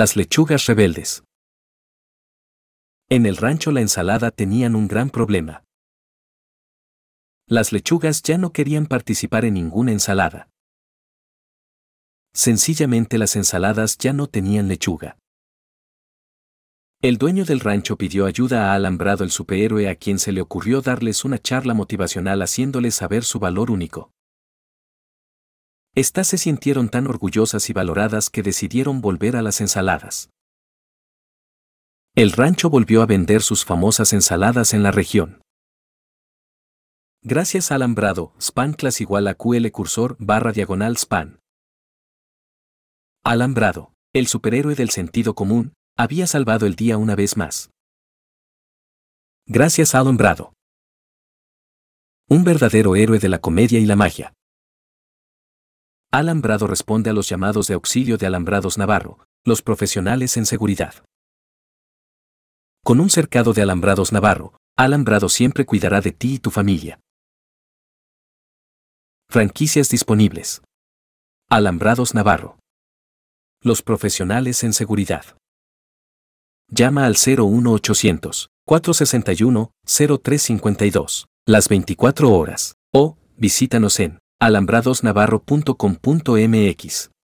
Las lechugas rebeldes. En el rancho la ensalada tenían un gran problema. Las lechugas ya no querían participar en ninguna ensalada. Sencillamente las ensaladas ya no tenían lechuga. El dueño del rancho pidió ayuda a Alambrado el superhéroe a quien se le ocurrió darles una charla motivacional haciéndoles saber su valor único. Estas se sintieron tan orgullosas y valoradas que decidieron volver a las ensaladas. El rancho volvió a vender sus famosas ensaladas en la región. Gracias a Alambrado, span class igual a QL cursor barra diagonal span. Alambrado, el superhéroe del sentido común, había salvado el día una vez más. Gracias a Alambrado. Un verdadero héroe de la comedia y la magia. Alambrado responde a los llamados de auxilio de Alambrados Navarro, los profesionales en seguridad. Con un cercado de Alambrados Navarro, Alambrado siempre cuidará de ti y tu familia. Franquicias disponibles. Alambrados Navarro. Los profesionales en seguridad. Llama al 01800 461 0352 las 24 horas o visítanos en alambradosnavarro.com.mx.